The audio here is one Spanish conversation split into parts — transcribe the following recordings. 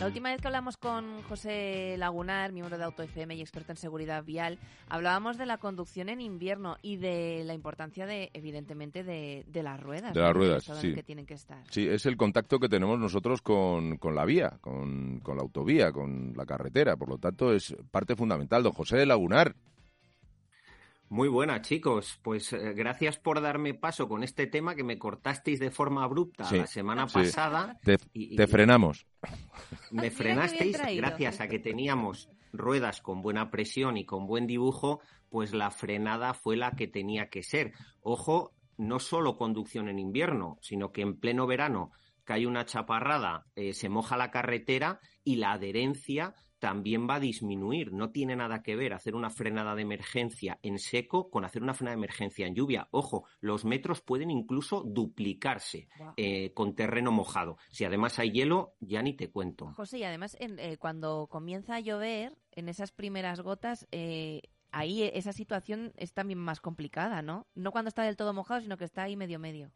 La última vez que hablamos con José Lagunar, miembro de AutoFM y experto en seguridad vial, hablábamos de la conducción en invierno y de la importancia de, evidentemente, de, las ruedas. De las ruedas, sí. Que tienen que estar. Sí, es el contacto que tenemos nosotros con, con la vía, con, con la autovía, con la carretera. Por lo tanto, es parte fundamental. Don José Lagunar. Muy buena, chicos. Pues eh, gracias por darme paso con este tema que me cortasteis de forma abrupta la semana pasada. Te, te frenamos. Me frenasteis gracias a que teníamos ruedas con buena presión y con buen dibujo, pues la frenada fue la que tenía que ser. Ojo, no solo conducción en invierno, sino que en pleno verano cae una chaparrada, eh, se moja la carretera y la adherencia también va a disminuir. No tiene nada que ver hacer una frenada de emergencia en seco con hacer una frenada de emergencia en lluvia. Ojo, los metros pueden incluso duplicarse eh, con terreno mojado. Si además hay hielo, ya ni te cuento. José, y además eh, cuando comienza a llover, en esas primeras gotas, ahí esa situación es también más complicada, ¿no? No cuando está del todo mojado, sino que está ahí medio medio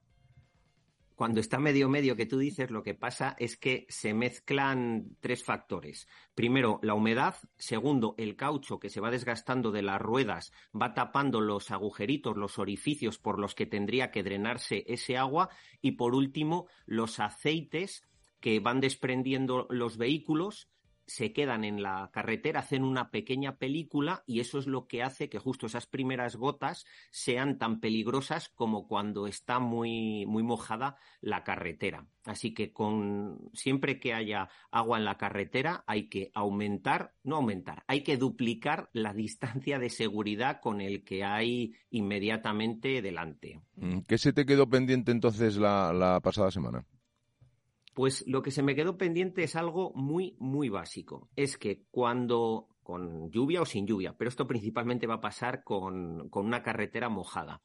cuando está medio medio que tú dices, lo que pasa es que se mezclan tres factores. Primero, la humedad. Segundo, el caucho que se va desgastando de las ruedas va tapando los agujeritos, los orificios por los que tendría que drenarse ese agua. Y por último, los aceites que van desprendiendo los vehículos se quedan en la carretera, hacen una pequeña película y eso es lo que hace que justo esas primeras gotas sean tan peligrosas como cuando está muy, muy mojada la carretera. Así que con siempre que haya agua en la carretera hay que aumentar, no aumentar, hay que duplicar la distancia de seguridad con el que hay inmediatamente delante. Mm, ¿Qué se te quedó pendiente entonces la pasada semana? Pues lo que se me quedó pendiente es algo muy, muy básico. Es que cuando, con lluvia o sin lluvia, pero esto principalmente va a pasar con, con una carretera mojada.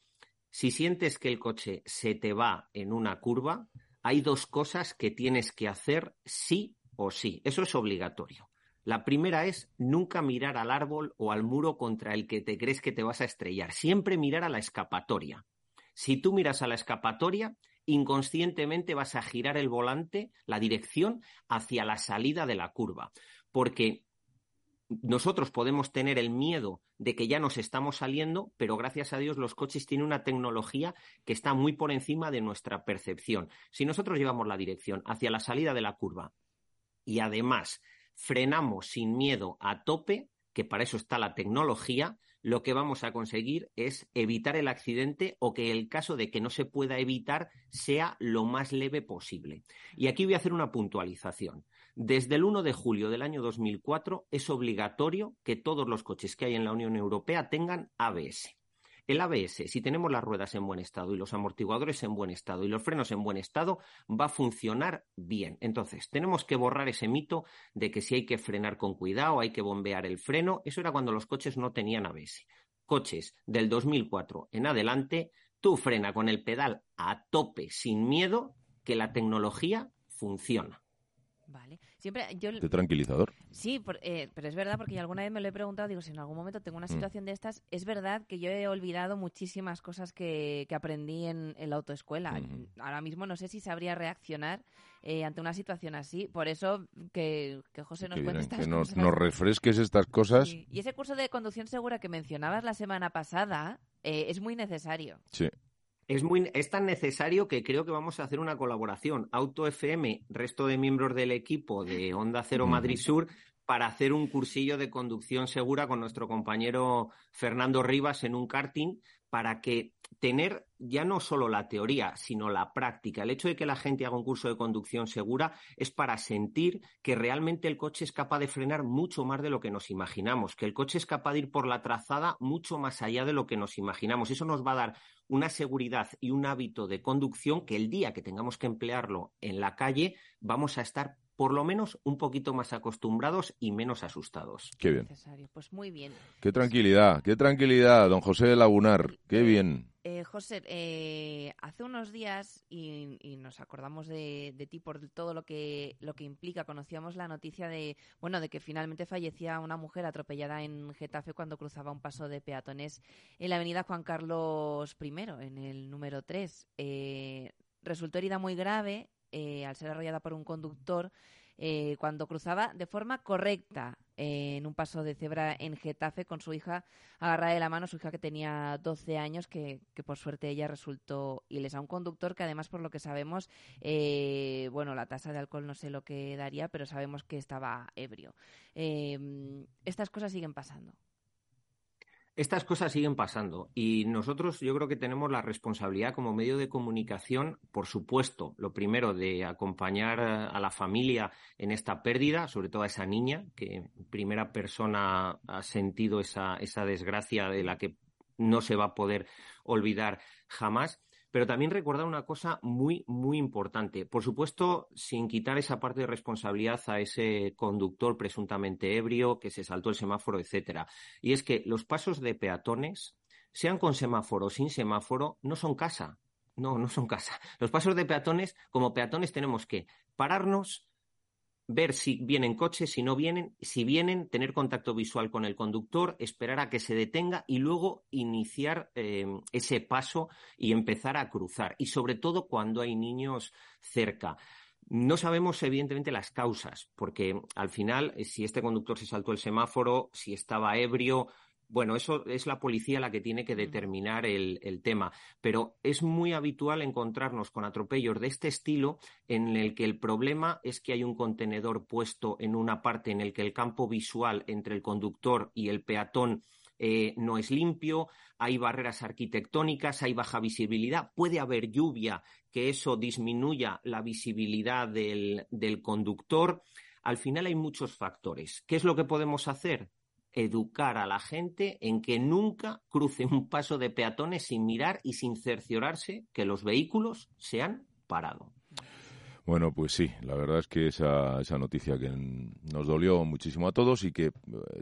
Si sientes que el coche se te va en una curva, hay dos cosas que tienes que hacer sí o sí. Eso es obligatorio. La primera es nunca mirar al árbol o al muro contra el que te crees que te vas a estrellar. Siempre mirar a la escapatoria. Si tú miras a la escapatoria, inconscientemente vas a girar el volante, la dirección, hacia la salida de la curva. Porque nosotros podemos tener el miedo de que ya nos estamos saliendo, pero gracias a Dios los coches tienen una tecnología que está muy por encima de nuestra percepción. Si nosotros llevamos la dirección hacia la salida de la curva y además frenamos sin miedo a tope, que para eso está la tecnología, lo que vamos a conseguir es evitar el accidente o que el caso de que no se pueda evitar sea lo más leve posible. Y aquí voy a hacer una puntualización. Desde el 1 de julio del año 2004 es obligatorio que todos los coches que hay en la Unión Europea tengan ABS. El ABS, si tenemos las ruedas en buen estado y los amortiguadores en buen estado y los frenos en buen estado, va a funcionar bien. Entonces, tenemos que borrar ese mito de que si hay que frenar con cuidado, hay que bombear el freno. Eso era cuando los coches no tenían ABS. Coches del 2004 en adelante, tú frena con el pedal a tope sin miedo que la tecnología funciona. Vale. Siempre yo... ¿De tranquilizador? Sí, eh, pero es verdad porque alguna vez me lo he preguntado, digo, si en algún momento tengo una mm. situación de estas, es verdad que yo he olvidado muchísimas cosas que, aprendí en, la autoescuela. Ahora mismo no sé si sabría reaccionar eh, ante una situación así. Por eso que, José nos cuente estas que nos, nos, refresques estas cosas. Y ese curso de conducción segura que mencionabas la semana pasada eh, es muy necesario. Sí es, muy, es tan necesario que creo que vamos a hacer una colaboración. Auto FM, resto de miembros del equipo de Onda Cero Madrid Sur, para hacer un cursillo de conducción segura con nuestro compañero Fernando Rivas en un karting para que tener ya no solo la teoría, sino la práctica. El hecho de que la gente haga un curso de conducción segura es para sentir que realmente el coche es capaz de frenar mucho más de lo que nos imaginamos, que el coche es capaz de ir por la trazada mucho más allá de lo que nos imaginamos. Eso nos va a dar una seguridad y un hábito de conducción que el día que tengamos que emplearlo en la calle vamos a estar por lo menos un poquito más acostumbrados y menos asustados. Qué bien. Pues muy bien. Qué tranquilidad, qué tranquilidad, don José de Lagunar. Qué bien. Eh, José, eh, hace unos días, y, nos acordamos de, ti por todo lo que, lo que implica, conocíamos la noticia de, bueno, de que finalmente fallecía una mujer atropellada en Getafe cuando cruzaba un paso de peatones en la avenida Juan Carlos I, en el número 3. Eh, resultó herida muy grave al ser arrollada por un conductor eh, cuando cruzaba de forma correcta en un paso de cebra en Getafe con su hija agarrada de la mano, su hija que tenía 12 años, que, por suerte ella resultó ilesa. Un conductor que además, por lo que sabemos, eh, bueno, la tasa de alcohol no sé lo que daría, pero sabemos que estaba ebrio. Eh, estas cosas siguen pasando. Estas cosas siguen pasando y nosotros yo creo que tenemos la responsabilidad como medio de comunicación, por supuesto, lo primero de acompañar a la familia en esta pérdida, sobre todo a esa niña que en primera persona ha sentido esa, esa desgracia de la que no se va a poder olvidar jamás pero también recordar una cosa muy, muy importante. Por supuesto, sin quitar esa parte de responsabilidad a ese conductor presuntamente ebrio que se saltó el semáforo, etcétera. Y es que los pasos de peatones, sean con semáforo o sin semáforo, no son casa. No, no son casa. Los pasos de peatones, como peatones, tenemos que pararnos, ver si vienen coches, si no vienen, si vienen, tener contacto visual con el conductor, esperar a que se detenga y luego iniciar em, ese paso y empezar a cruzar. Y sobre todo cuando hay niños cerca. No sabemos, evidentemente, las causas, porque al final, si este conductor se saltó el semáforo, si estaba ebrio, bueno, eso es la policía la que tiene que determinar el, tema, pero es muy habitual encontrarnos con atropellos de este estilo en el que el problema es que hay un contenedor puesto en una parte en el que el campo visual entre el conductor y el peatón eh, no es limpio, hay barreras arquitectónicas, hay baja visibilidad, puede haber lluvia, que eso disminuya la visibilidad del, del conductor. Al final hay muchos factores. ¿Qué es lo que podemos hacer? Educar a la gente en que nunca cruce un paso de peatones sin mirar y sin cerciorarse que los vehículos se han parado. Bueno, pues sí, la verdad es que esa, esa noticia que nos dolió muchísimo a todos y que eh,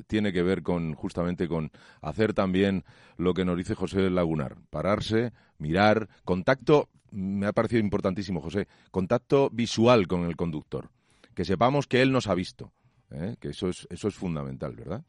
tiene que ver con justamente con hacer también lo que nos dice José Lagunar, pararse, mirar, contacto, me ha parecido importantísimo, José, contacto visual con el conductor, que sepamos que él nos ha visto, ¿eh? que eso es, eso es fundamental, ¿verdad?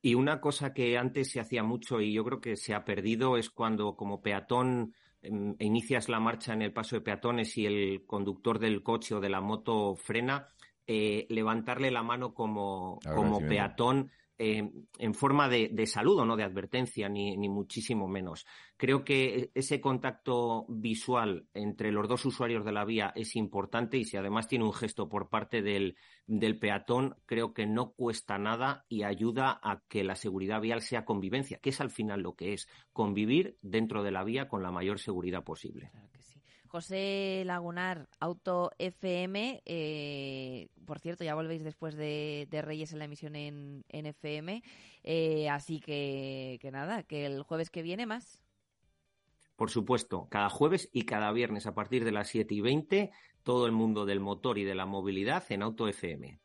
Y una cosa que antes se hacía mucho y yo creo que se ha perdido es cuando como peatón em, inicias la marcha en el paso de peatones y el conductor del coche o de la moto frena, eh, levantarle la mano como, como peatón eh, en forma de, de, saludo, no de advertencia, ni, ni, muchísimo menos. Creo que ese contacto visual entre los dos usuarios de la vía es importante y si además tiene un gesto por parte del, del peatón, creo que no cuesta nada y ayuda a que la seguridad vial sea convivencia, que es al final lo que es, convivir dentro de la vía con la mayor seguridad posible. José Lagunar, Auto FM. Eh, por cierto, ya volvéis después de, Reyes en la emisión en, FM. Eh, así que, que nada, que el jueves que viene más. Por supuesto, cada jueves y cada viernes a partir de las 7 y 20, todo el mundo del motor y de la movilidad en Auto FM.